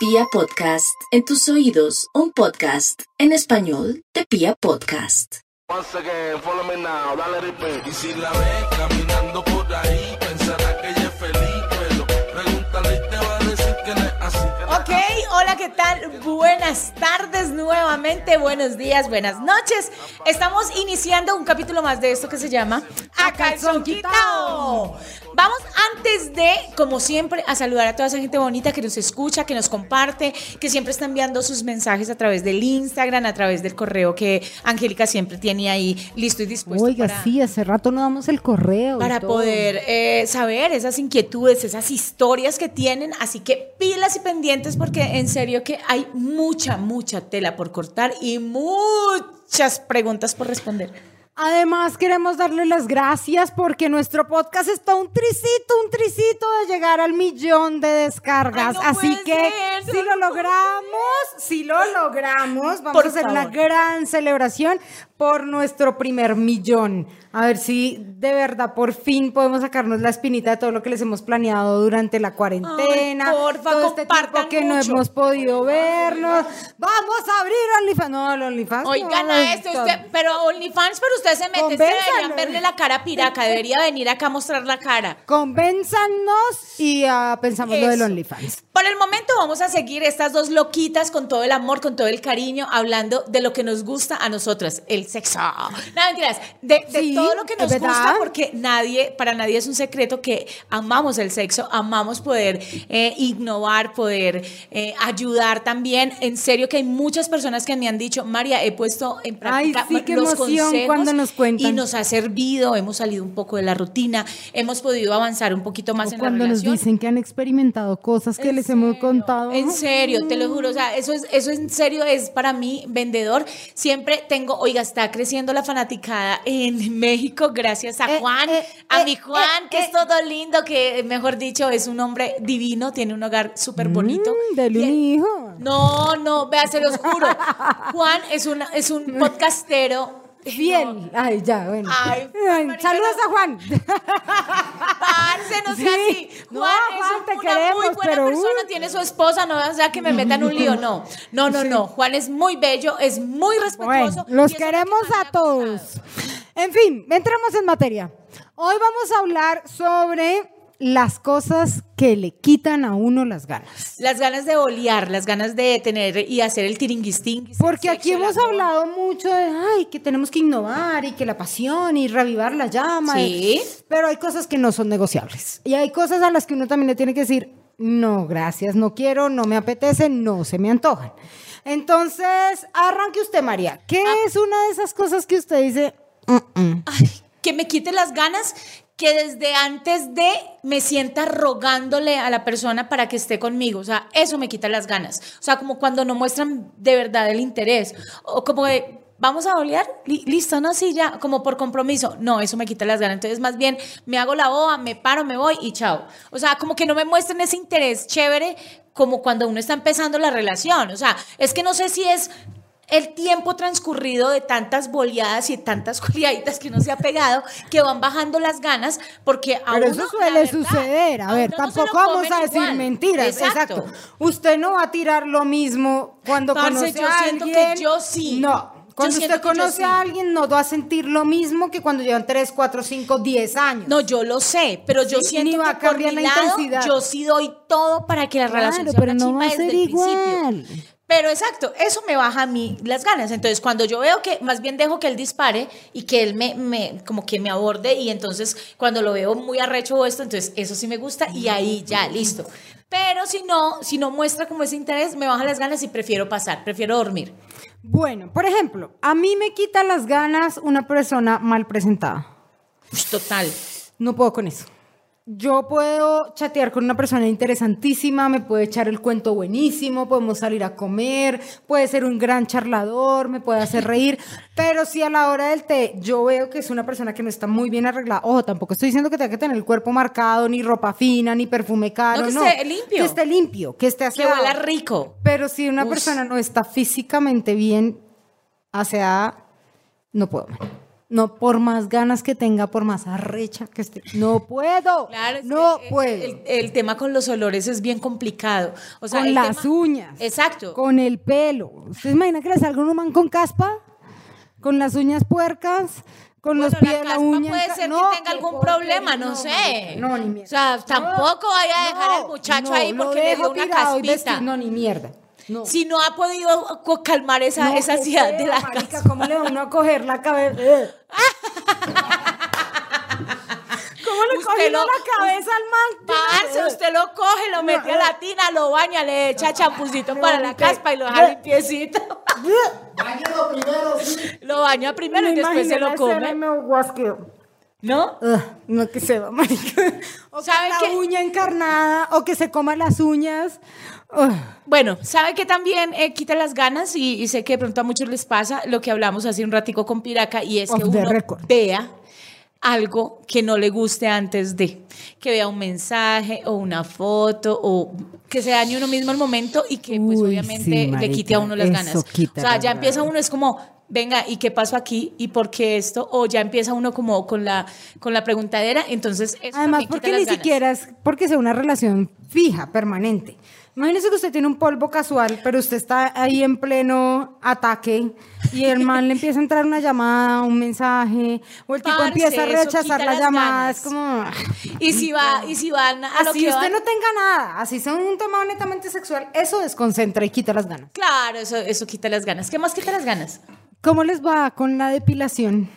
Pia Podcast, en tus oídos, un podcast en español de Pia Podcast. Once again, follow me now, dale repeat. Y si la ves caminando por ahí, pensará que ella es feliz, pero pregúntale y te va a decir que no es así. que no es Ok, hola, ¿qué tal? Buenas tardes nuevamente, buenos días, buenas noches. Estamos iniciando un capítulo más de esto que se llama A Calzón Quitao. Vamos antes de, como siempre, a saludar a toda esa gente bonita que nos escucha, que nos comparte, que siempre está enviando sus mensajes a través del Instagram, a través del correo que Angélica siempre tiene ahí listo y dispuesto. Oiga, para- sí, hace rato no damos el correo. para poder eh, saber esas inquietudes, esas historias que tienen. Así que pilas y pendientes porque en serio que hay mucha, mucha tela por cortar y muchas preguntas por responder. Además, queremos darle las gracias porque nuestro podcast está un tricito, un tricito de llegar al millón de descargas. Ay, no Así que ser, si no lo lo logramos, si lo logramos, vamos Por a hacer una favor. gran celebración por nuestro primer millón. A ver si de verdad por fin podemos sacarnos la espinita de todo lo que les hemos planeado durante la cuarentena. Ay, porfa, todo este tiempo que no hemos podido vernos. Vamos a abrir OnlyFans. No, el OnlyFans. Oigan no, a esto, usted, pero OnlyFans, pero usted se mete, que deberían verle la cara Piraca, debería venir acá a mostrar la cara. Convénzanos y ah, pensamos lo del Eso. OnlyFans. Por el momento vamos a seguir estas dos loquitas con todo el amor, con todo el cariño, hablando de lo que nos gusta a nosotras, el sexo. No, mentiras, de, de Sí, todo lo que nos gusta, porque nadie, para nadie es un secreto que amamos el sexo, amamos poder eh, innovar, poder eh, ayudar también. En serio que hay muchas personas que me han dicho, María, he puesto en Ay, práctica sí, qué los consejos cuando nos cuentan. y nos ha servido, hemos salido un poco de la rutina, hemos podido avanzar un poquito más O en cuando la nos relación. dicen que han experimentado cosas que ¿En les hemos contado. En serio, te lo juro. O sea, eso es, eso en serio es para mí vendedor. Siempre tengo, oiga, está creciendo la fanaticada en México gracias a Eh, Juan, eh, a eh, mi Juan, que es todo lindo, que mejor dicho, es un hombre divino, tiene un hogar súper bonito. Mm, un hijo. No, no, vea, se los juro. Juan es, una, es un podcastero. Fiel. Ay, ya, bueno. Ay, Ay, marica, saludos no. a Juan. Parce, no sea Sí. así. No, Juan Juan, es te una queremos, muy buena pero, persona, tiene su esposa, no o sea que me metan un lío, no. No, no, no. Juan es muy bello, es muy respetuoso. Bueno, los que queremos a todos. En fin, entremos en materia. Hoy vamos a hablar sobre las cosas que le quitan a uno las ganas. Las ganas de olear, las ganas de tener y hacer el tiringuistín. Porque aquí hemos hablado mucho de ay, que tenemos que innovar y que la pasión y reavivar la llama. Sí. y- pero hay cosas que no son negociables. Y hay cosas a las que uno también le tiene que decir, no, gracias, no quiero, no me apetece, no se me antojan. Entonces, arranque usted, María. ¿Qué Ah. es una de esas cosas que usted dice? "Mm-mm"? Ay, que me quite las ganas que desde antes de me sienta rogándole a la persona para que esté conmigo. O sea, eso me quita las ganas. O sea, como cuando no muestran de verdad el interés. O como de, vamos a olear, Li- listo, no, sí, ya, como por compromiso. No, eso me quita las ganas. Entonces, más bien, me hago la boba, me paro, me voy y chao. O sea, como que no me muestren ese interés chévere como cuando uno está empezando la relación. O sea, es que no sé si es el tiempo transcurrido de tantas boleadas y tantas culiaditas que uno se ha pegado que van bajando las ganas porque a Pero uno, eso suele verdad, suceder. A, ver, no tampoco vamos a decir igual. mentiras. Exacto. Usted no va a tirar lo mismo cuando Parce, conoce yo a siento que alguien. yo sí. No. Cuando usted que conoce sí. a alguien, no va a sentir lo mismo que cuando llevan 3, 4, 5, 10 años. No, yo lo sé, pero yo Sí, siento va a que por mi la lado, intensidad. yo sí doy todo para que la Claro, relación sea pero no va a desde ser el principio. Pero exacto, eso me baja a mí las ganas. Entonces, cuando yo veo que más bien dejo que él dispare y que él me, me como que me aborde y entonces cuando lo veo muy arrecho o esto, entonces eso sí me gusta y ahí ya, listo. Pero si no, si no muestra como ese interés, me baja las ganas y prefiero pasar, prefiero dormir. Bueno, por ejemplo, a mí me quita las ganas una persona mal presentada. Total. No puedo con eso. Yo puedo chatear con una persona interesantísima, me puede echar el cuento buenísimo, podemos salir a comer, puede ser un gran charlador, me puede hacer reír, pero si a la hora del té yo veo que es una persona que no está muy bien arreglada, ojo, tampoco estoy diciendo que tenga que tener el cuerpo marcado, ni ropa fina, ni perfume caro, No, no. que esté limpio. Que esté limpio, que esté Que aseado. huela rico. Pero si una persona no está físicamente bien aseada, no puedo. man. No, por más ganas que tenga, por más arrecha que esté. No puedo. Claro, es no que, eh, puedo. El, el tema con los olores es bien complicado. O sea, con el las tema- uñas. Exacto. Con el pelo. ¿Ustedes imaginan que le salga un man con caspa? Con las uñas puercas. Con Bueno, los pies, la la, caspa uña. puede ser No, que tenga algún problema, no, sé. marica, No, ni mierda. O sea, tampoco vaya a dejar al No, muchacho no, ahí porque le dio una caspita. No, ni mierda. No. Si no ha podido calmar esa, No, esa ansiedad de la marica, casa. ¿Cómo le va uno a coger la cabeza? Eh. ¿Cómo le Usted coge la cabeza al man? Parce, usted lo coge, lo mete a la tina, lo baña, le echa champucito para la caspa y lo deja limpiecito. Báñalo primero, sí. Lo baña primero y después se lo come. me guasqueo. ¿No? Ugh, no que se va, marica. O ¿Sabe con la qué? uña encarnada, o que se coma las uñas. Bueno, sabe que también eh, quita las ganas y, y sé que de pronto a muchos les pasa lo que hablamos hace un ratico con Piraca y es que Off uno record. vea algo que no le guste antes de, que vea un mensaje o una foto o que se dañe uno mismo el momento y que pues Uy, obviamente sí, le quite a uno las ganas. o sea, ya empieza uno es como, venga, ¿y qué pasó aquí? ¿Y por qué esto? O ya empieza uno como con la con la preguntadera, entonces eso Además, porque ni ganas. siquiera es porque sea una relación fija, permanente. Imagínese que usted tiene un polvo casual, pero usted está ahí en pleno ataque y el man le empieza a entrar una llamada, un mensaje, o el tipo Parce, empieza a rechazar la las llamada. Es como. Y si va y si van a lo Así que usted van- no tenga nada, así sea un tema netamente sexual, eso desconcentra y quita las ganas. Claro, eso, eso quita las ganas. ¿Qué más quita las ganas? ¿Cómo les va con la depilación?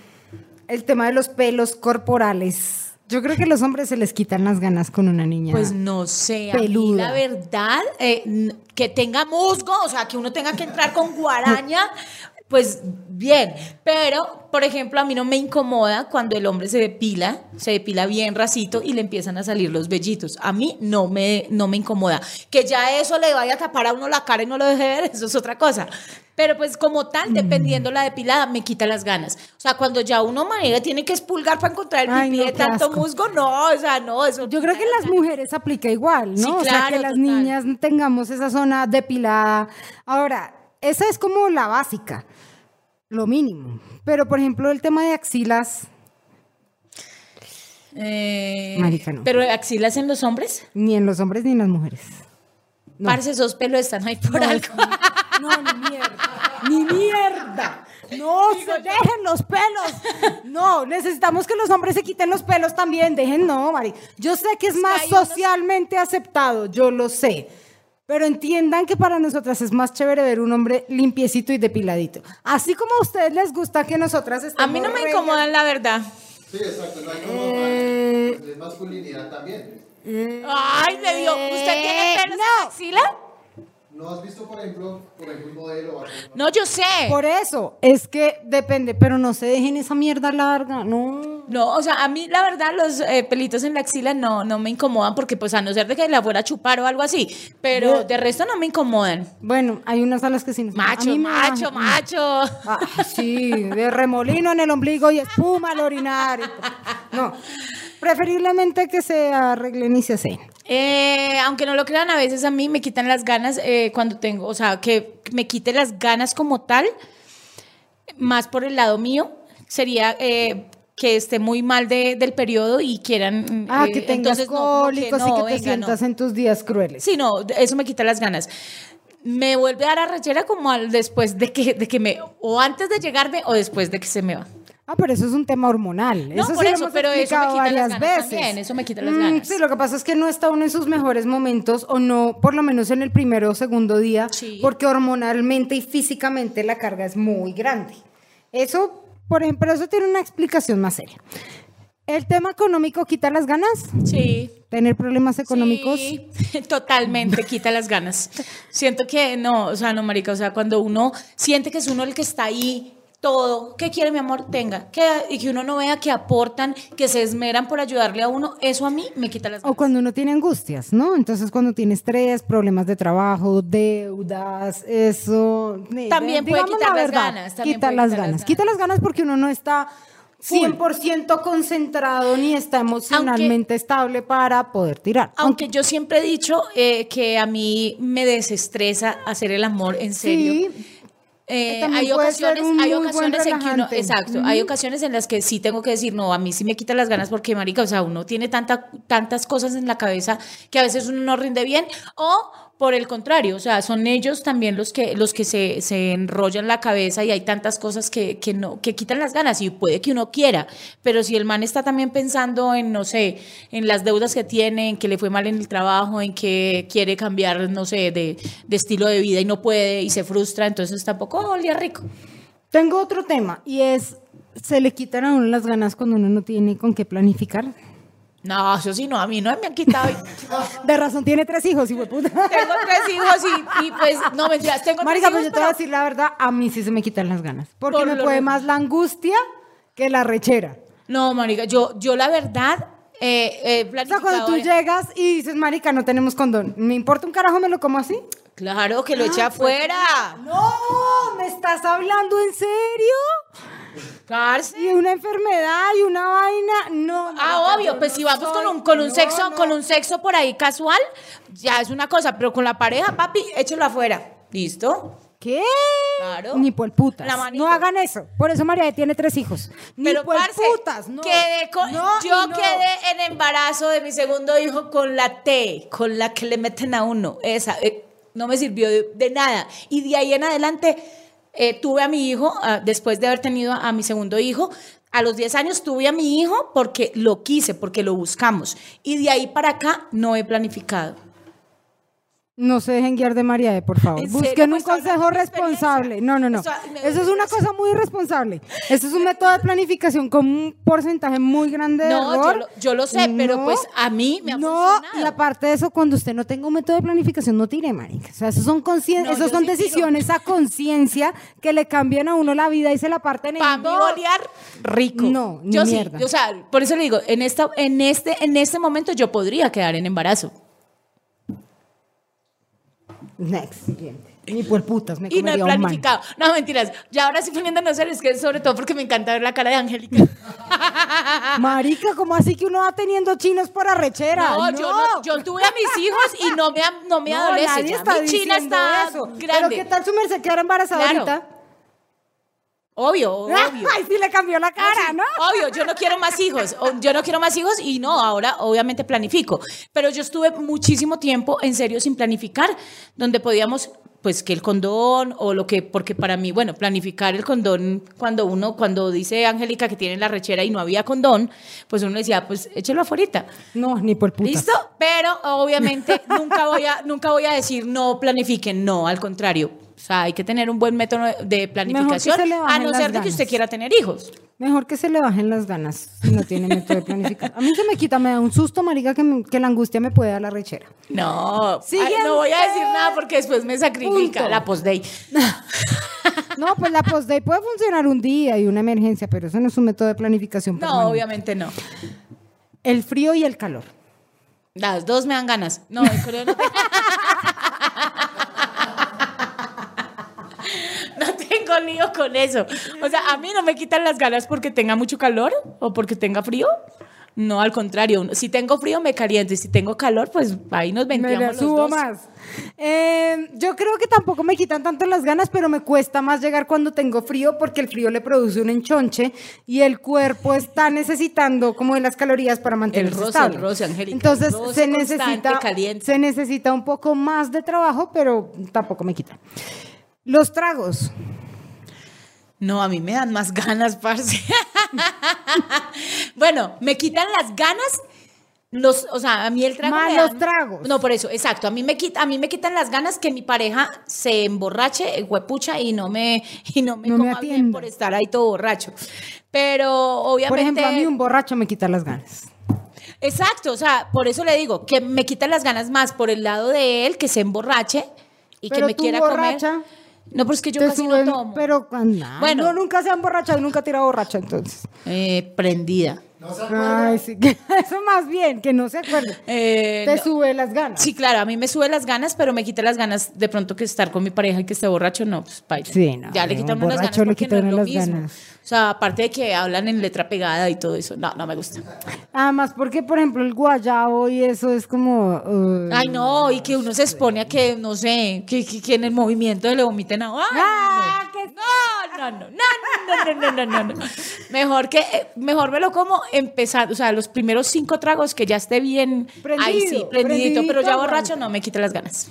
El tema de los pelos corporales. Yo creo que a los hombres se les quitan las ganas con una niña. Pues no sé, a mí Peluda. la verdad, eh, n- que tenga musgo, o sea, que uno tenga que entrar con guaraña, pues bien. Pero, por ejemplo, a mí no me incomoda cuando el hombre se depila, se depila bien racito y le empiezan a salir los vellitos. A mí no me, no me incomoda. Que ya eso le vaya a tapar a uno la cara y no lo deje ver, eso es otra cosa. Pero pues como tal, Mm. dependiendo la depilada, me quita las ganas. O sea, cuando ya uno manera tiene que expulgar para encontrar el Ay, pipí no, de tanto asco. musgo, no, o sea, no, eso Yo creo que en las mujeres aplica igual, ¿no? Sí, o sea, claro, que las total. niñas tengamos esa zona depilada. Ahora, esa es como la básica, lo mínimo. Pero, por ejemplo, el tema de axilas, Eh, Marica, no. Pero axilas en los hombres. ni en los hombres ni en las mujeres. No. Parce, esos pelos están ahí por No, algo. No, ni mierda. Ni mierda. No, se dejen los pelos. No, necesitamos que los hombres se quiten los pelos también. Dejen, no, Mari. Yo sé que es más socialmente aceptado, yo lo sé. Pero entiendan que para nosotras es más chévere ver un hombre limpiecito y depiladito. Así como a ustedes les gusta que nosotras A estemos mí no me re- incomodan, la verdad. Sí, exacto, no hay como Eh, es masculinidad también. Ay, le dio. ¿Usted tiene pelos en no. la axila? ¿No has visto, por ejemplo, por ejemplo, un modelo o algo? No, yo sé. Por eso, es que depende, pero no se dejen esa mierda larga, no. No, o sea, a mí la verdad los eh, pelitos en la axila no, no me incomodan porque pues a no ser de que la fuera a chupar o algo así, pero de resto no me incomodan. Bueno, hay unas a las que sí nos a Macho, mí macho, macho. Ah, sí, de remolino en el ombligo y espuma al orinar. y- No, preferiblemente que se arreglen y se hacen. Eh, aunque no lo crean, a veces a mí me quitan las ganas eh, cuando tengo, o sea, que me quite las ganas como tal, más por el lado mío, sería eh, que esté muy mal de- del periodo y quieran... Ah, que tengas entonces no, cólicos y no, que te venga, no. sientas en tus días crueles. Sí, no, eso me quita las ganas. Me vuelve a dar arrechera como al después de que, de que me, o antes de llegarme o después de que se me va. Ah, pero eso es un tema hormonal. No, eso por sí lo eso, hemos pero eso me quita las varias ganas veces. también, eso me quita las Mm, ganas. Sí, lo que pasa es que no está uno en sus mejores momentos o no, por lo menos en el primero o segundo día, Sí. porque hormonalmente y físicamente la carga es muy grande. Eso, por ejemplo, eso tiene una explicación más seria. ¿El tema económico quita las ganas? Sí. ¿Tener problemas económicos? Sí, totalmente quita las ganas. Siento que no, o sea, no, marica, o sea, cuando uno siente que es uno el que está ahí, todo, ¿qué quiere mi amor? Tenga. Que, y que uno no vea que aportan, que se esmeran por ayudarle a uno, eso a mí me quita las ganas. O cuando uno tiene angustias, ¿no? Entonces cuando tiene estrés, problemas de trabajo, deudas, eso... También puede quitar la las verdad, ganas, también Quita puede las quitar las ganas. ganas. Quita las ganas porque uno no está 100% concentrado ni está emocionalmente estable para poder tirar. Aunque yo siempre he dicho eh, que a mí me desestresa hacer el amor en serio. Sí. Eh, hay ocasiones, hay ocasiones en que uno, exacto, hay ocasiones en las que sí tengo que decir, no, a mí sí me quita las ganas porque, marica, o sea, uno tiene tanta, tantas cosas en la cabeza que a veces uno no rinde bien, o por el contrario, o sea, son ellos también los que, los que se, se enrollan la cabeza y hay tantas cosas que, que no, que quitan las ganas y puede que uno quiera, pero si el man está también pensando en, no sé, en las deudas que tiene, en que le fue mal en el trabajo, en que quiere cambiar, no sé, de, de estilo de vida y no puede y se frustra, entonces tampoco olía rico. Tengo otro tema y es, ¿se le quitan a uno las ganas cuando uno no tiene con qué planificar? No, eso sí, no, a mí no me han quitado. De razón, tiene tres hijos, hijo de puta. Tengo tres hijos y, y, pues, no mentiras, tengo Marica, tres pues hijos. yo te voy a decir la verdad, a mí sí se me quitan las ganas. Porque Por me puede más la angustia que la rechera. No, marica, yo, yo la verdad eh, he O sea, cuando tú eh, llegas y dices, marica, no tenemos condón, ¿me importa un carajo, me lo como así? Claro, que lo Ah, eché afuera. No, ¿me estás hablando en serio? Y una enfermedad y una vaina, no. Ah, obvio, pues si vamos con un, con un no, sexo, no. con un sexo por ahí casual, ya es una cosa, pero con la pareja, papi, échelo afuera. ¿Listo? ¿Qué? Claro. Ni por putas. No hagan eso. Por eso María tiene tres hijos. Ni Pero por parce, putas, no. quedé con- No yo no. quedé en embarazo de mi segundo hijo con la T, con la que le meten a uno. Esa eh, no me sirvió de, de nada. Y de ahí en adelante eh, tuve a mi hijo, ah, después de haber tenido a, mi segundo hijo. A los 10 años tuve a mi hijo porque lo quise, porque lo buscamos. Y de ahí para acá no he planificado. No se dejen guiar de María, por favor. Busquen un Pues, consejo responsable. No, no, no. Eso, es una cosa muy irresponsable. Eso es un método de planificación con un porcentaje muy grande de No, yo error. lo- yo lo sé, pero pues a mí me ha No, funcionado. y aparte de eso, cuando usted no tenga un método de planificación, no tire, marica. O sea, esos son, No, esos son sí tiro. decisiones a conciencia que le cambian a uno la vida y se la parten en Para mí bolear rico. No, ni yo mierda. sí, o sea, por eso le digo, en esta, en este, en este momento yo podría quedar en embarazo. Next, siguiente. Ni por putas me Y no he man. planificado. No, mentiras. Ya ahora sí poniéndonos serios, que es sobre todo porque me encanta ver la cara de Angélica. Marica, ¿cómo así que uno va teniendo chinos por arrechera? No, Yo, no- yo tuve a mis hijos y no me, no me No, adolece. nadie ya está mi china diciendo está eso. grande. Pero ¿qué tal su merced quedar embarazada Claro. ahorita? Obvio, obvio. Ay, sí le cambió la cara, sí, ¿no? Obvio, yo no quiero más hijos. Yo no quiero más hijos y no, ahora obviamente planifico. Pero yo estuve muchísimo tiempo en serio sin planificar, donde podíamos, pues que el condón o lo que, porque para mí, bueno, planificar el condón, cuando uno, cuando dice Angélica que tiene la rechera y no había condón, pues uno decía, pues échelo afuera. No, ni por putas. ¿Listo? Pero obviamente nunca voy a, nunca voy a decir no planifiquen, no, al contrario. O sea, hay que tener un buen método de planificación, a no ser de que usted quiera tener hijos. Mejor que se le bajen las ganas si no tiene método de planificar. A mí se me quita, me da un susto, marica, que, me- que la angustia me puede dar la rechera. No, Siguiente. no voy a decir nada porque después me sacrifica Punto. la post-day. No, pues la post-day puede funcionar un día y una emergencia, pero eso no es un método de planificación No, permanente. obviamente no. El frío y el calor. Las dos me dan ganas. No, el frío no, con eso. O sea, a mí no me quitan las ganas porque tenga mucho calor o porque tenga frío. No, al contrario. Si tengo frío, me caliento. Y si tengo calor, pues ahí nos venteamos la los subo dos. más. Eh, yo creo que tampoco me quitan tanto las ganas, pero me cuesta más llegar cuando tengo frío porque el frío le produce un enchonche y el cuerpo está necesitando como de las calorías para mantenerse roce, estable. el roce, Angélica, Entonces el roce se necesita caliente. se necesita un poco más de trabajo, pero tampoco me quitan. Los tragos. No, a mí me dan más ganas, parce. bueno, me quitan las ganas. Los, o sea, a mí el trago. Más los tragos. No, por eso, exacto. A mí me quita, a mí me quitan las ganas que mi pareja se emborrache, eh, huepucha, y no me, y no me No me coma bien por estar ahí todo borracho. Pero obviamente. Por ejemplo, a mí un borracho me quita las ganas. Exacto, o sea, por eso le digo que me quitan las ganas más por el lado de él, que se emborrache y Pero que me tú quiera borracha, comer. No, pero es que yo Te casi suben, no tomo. pero cuando Bueno. no, nunca se han borrachado, nunca tirado borracha, entonces. Eh, prendida. ¿No se acuerdan? Ay, sí, que- eso más bien, que no se acuerde. Eh, Te no. sube las ganas. Sí, claro, a mí me sube las ganas, pero me quita las ganas de pronto que estar con mi pareja y que esté borracho, no, pues paila. Sí, no, Ya le uno las ganas porque no es lo las mismo. ganas. O sea, aparte de que hablan en letra pegada y todo eso, no, no me gusta. Además, porque, por ejemplo, el guayabo y eso es como... uh, Ay, no, y que uno se expone a que, no sé, que, que- que en el movimiento le vomiten a... ¡Ay! ¡Ah, qué No, no, no, no, no, no, no, no, no, no. Mejor que, eh, mejor me lo como empezar, o sea, los primeros cinco tragos que ya esté bien, ahí sí, prendidito, pero ya borracho no me quita las ganas.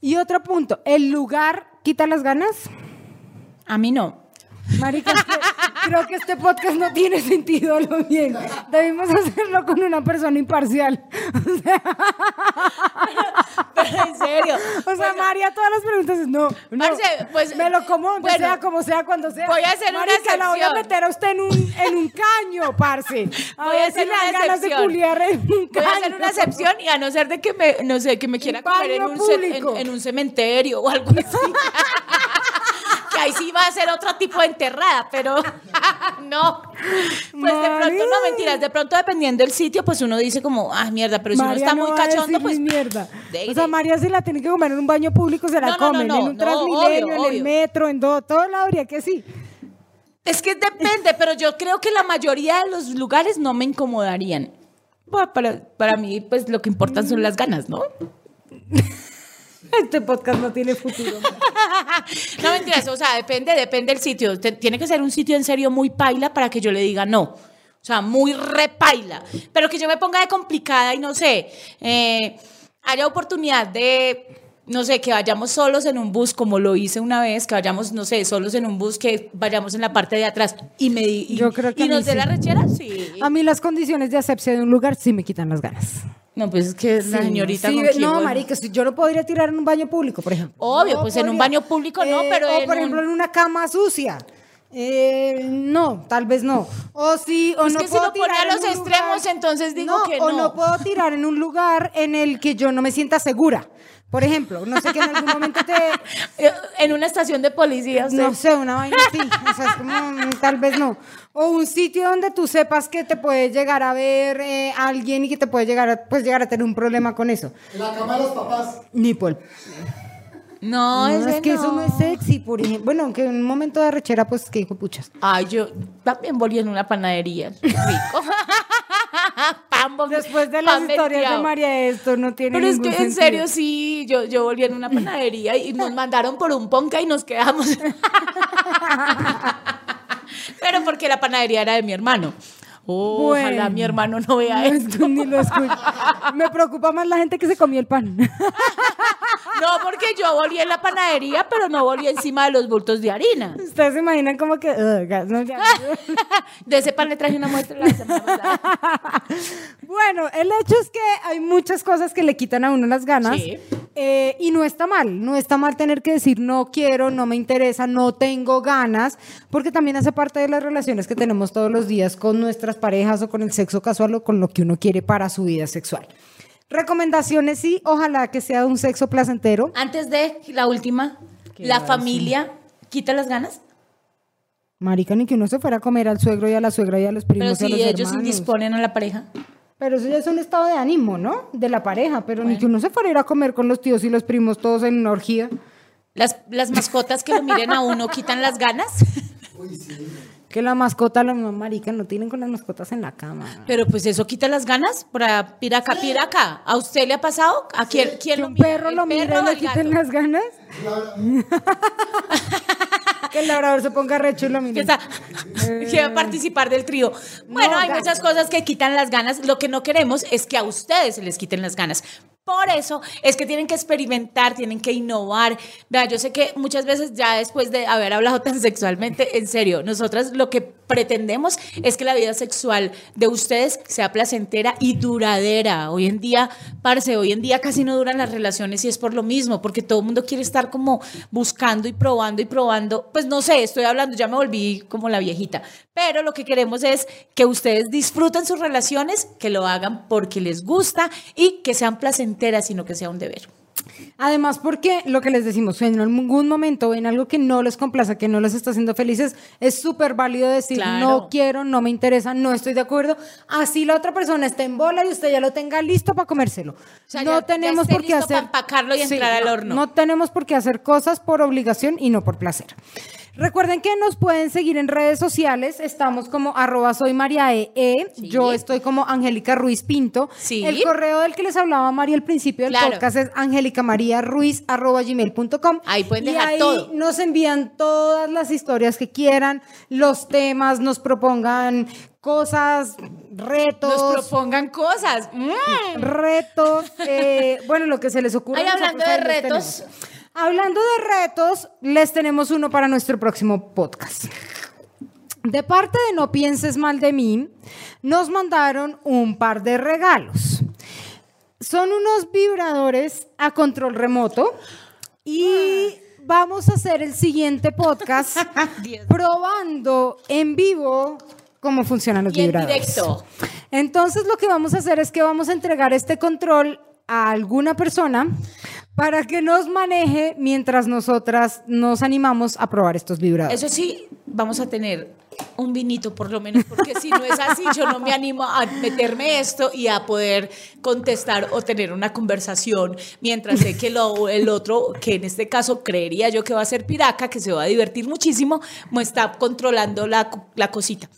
Y otro punto, ¿el lugar quita las ganas? A mí no. Marica, creo que este podcast no tiene sentido lo bien. Debimos hacerlo con una persona imparcial. Pero en serio. O sea, María, todas las preguntas es no. no Parce, pues, me lo como bueno, sea, como sea, cuando sea. voy a hacer una Marica, la voy a excepción. meter a usted en un, en un caño, parce. A Voy a hacer si una ganas de excepción. culiar en un Voy a caño. hacer una excepción y a no ser de que me, no sé, que me quiera comer en un, en, en un cementerio o algo así. ahí sí va a ser otro tipo de enterrada, pero no. Pues de pronto, no mentiras, de pronto dependiendo del sitio, pues uno dice como, ah, mierda, pero si uno está no muy cachondo, pues... mierda. de- o sea, María si la tiene que comer en un baño público, se la No, no, no, comen. no, en un Transmilenio, obvio, en el obvio. metro, en do- todo lado habría que sí. Es que depende, pero yo creo que la mayoría de los lugares no me incomodarían. Bueno, para, para mí, pues lo que importan son las ganas, ¿no? Este podcast no tiene futuro. No mentiras, o sea, depende, depende del sitio. Tiene que ser un sitio en serio muy paila para que yo le diga no. O sea, muy repaila. Pero que yo me ponga de complicada y no sé, eh, haya oportunidad de, no sé, que vayamos solos en un bus, como lo hice una vez, que vayamos, no sé, solos en un bus, que vayamos en la parte de atrás y me y, Yo creo que y nos dé sí. la rechera, sí. A mí las condiciones de asepsia de un lugar sí me quitan las ganas. No, pues es que la Sí, señorita sí, con no, marica, si yo no podría tirar en un baño público, por ejemplo. Obvio, No pues en un podría. baño público no, pero o en por un- ejemplo en una cama sucia. Eh, no, tal vez no. O si o Es no que si puedo lo pone a los un extremos, entonces digo que O no. no puedo tirar en un lugar en el que yo no me sienta segura. Por ejemplo, no sé que en algún momento te En una estación de policía, usted- no sé, una vaina así. O sea, es como, mm, tal vez no. O un sitio donde tú sepas que te puede llegar a ver eh, alguien y que te puede llegar a, pues, llegar a tener un problema con eso. En la cama de los papás. Nipple. No, es que eso no es sexy, por ejemplo. Bueno, aunque en un momento de rechera, pues que hijo de puchas. Ay, yo también volví en una panadería. Rico. Pan Después de las historias de. María, esto no tiene Pero es ningún que en sentido. serio sí, yo, yo volví en una panadería y nos mandaron por un ponca y nos quedamos. Pero porque la panadería era de mi hermano. Oh, Ojalá mi hermano no vea No, esto. ni lo escucho. Me preocupa más la gente que se comió el pan. No, porque yo volví en la panadería, pero no volví encima de los bultos de harina. Ustedes se imaginan como que... ugh, gas, no, ya. De ese pan le traje una muestra la semana pasada. Bueno, el hecho es que hay muchas cosas que le quitan a uno las ganas Sí. eh, y no está mal, no está mal tener que decir no quiero, no me interesa, no tengo ganas, porque también hace parte de las relaciones que tenemos todos los días con nuestras parejas o con el sexo casual o con lo que uno quiere para su vida sexual. Recomendaciones sí, ojalá que sea un sexo placentero. Antes de la última, la familia quita las ganas. Marica, ni que uno se fuera a comer al suegro y a la suegra y a los primos Pero y a si los ellos hermanos. indisponen a la pareja. Pero eso ya es un estado de ánimo, ¿no? De la pareja, pero ni que uno se fuera a ir a comer con los tíos y los primos todos en una orgía. Las, las mascotas que lo miren a uno quitan las ganas. Que la mascota, la misma marica, no tienen con las mascotas en la cama. Pero pues eso quita las ganas para piraca, piraca. ¿A usted le ha pasado? ¿A quién, quién Que lo un mira? perro ¿El lo mira y le quiten las ganas. que el labrador se ponga recho y lo que, mire. está, que va a participar del trío. Bueno, No, hay gato. muchas cosas que quitan las ganas. Lo que no queremos es que a ustedes se les quiten las ganas. Por eso es que tienen que experimentar, tienen que innovar. Vea, yo sé que muchas veces ya después de haber hablado tan sexualmente, en serio, nosotras lo que pretendemos es que la vida sexual de ustedes sea placentera y duradera. Hoy en día, parce, hoy en día casi no duran las relaciones y es por lo mismo, porque todo el mundo quiere estar como buscando y probando y probando. Pues no sé, estoy hablando, ya me volví como la viejita, pero lo que queremos es que ustedes disfruten sus relaciones, que lo hagan porque les gusta y que sean placenteras, sino que sea un deber. Además, porque lo que les decimos, en algún momento ven algo que no les complace, que no les está haciendo felices, es súper válido decir Claro. no quiero, no me interesa, no estoy de acuerdo. Así la otra persona esté en bola y usted ya lo tenga listo para comérselo. sea, no ya- tenemos por qué hacer empacarlo y entrar al no, horno. No tenemos por qué hacer cosas por obligación y no por placer. Recuerden que nos pueden seguir en redes sociales. Estamos como arroba soy María E. E. Sí. Yo estoy como Angélica Ruiz Pinto. Sí. El correo del que les hablaba María al principio del Claro. podcast es angelicamariaruiz arroba gmail.com. Ahí pueden Y dejar ahí todo. nos envían todas las historias que quieran, los temas, nos propongan cosas, retos. Nos propongan cosas. Mm. retos, eh, bueno, lo que se les ocurra. Ay, hablando de ahí retos. tenemos. Hablando de retos, les tenemos uno para nuestro próximo podcast. De parte de No Pienses Mal de mí, nos mandaron un par de regalos. Son unos vibradores a control remoto y vamos a hacer el siguiente podcast probando en vivo cómo funcionan los Y en vibradores. directo. Entonces lo que vamos a hacer es que vamos a entregar este control a alguna persona para que nos maneje mientras nosotras nos animamos a probar estos vibradores. Eso sí, vamos a tener un vinito por lo menos, porque si no es así, yo no me animo a meterme esto y a poder contestar o tener una conversación, mientras sé que lo, el otro, que en este caso creería yo que va a ser piraca, que se va a divertir muchísimo, me está controlando la, la cosita.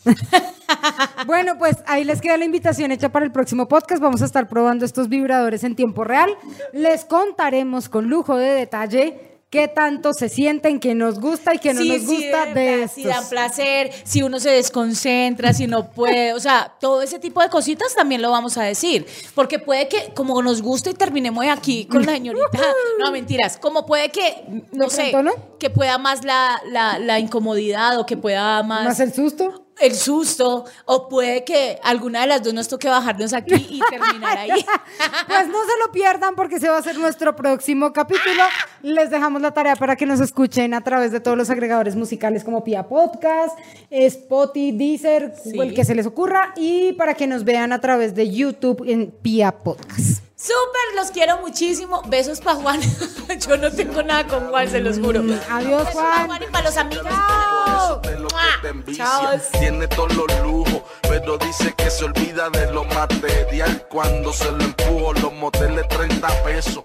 Bueno, pues ahí les queda la invitación hecha para el próximo podcast. Vamos a estar probando estos vibradores en tiempo real. Les contaremos con lujo de detalle qué tanto se sienten, qué nos gusta y qué no Sí, nos gusta de, Si dan placer, si uno se desconcentra, si no puede, o sea, todo ese tipo de cositas también lo vamos a decir, porque puede que como nos guste y terminemos aquí con la señorita, no mentiras, como puede que, no sé, ¿no? que pueda más la, la, la incomodidad o que pueda más, Más el susto. El susto, o puede que alguna de las dos nos toque bajarnos aquí y terminar ahí. Pues no se lo pierdan porque ese va a ser nuestro próximo capítulo. Les dejamos la tarea para que nos escuchen a través de todos los agregadores musicales como Pia Podcast, Spotify, Deezer, Sí. el que se les ocurra y para que nos vean a través de YouTube en Pia Podcast. Súper, los quiero muchísimo. Besos para Juan. Yo no tengo nada con Juan, se los juro. adiós, Besos pa' Juan. y para los amigos. Chao. Tiene todos los lujos, pero dice que se olvida de lo material cuando se lo empujo. Los moteles 30 pesos.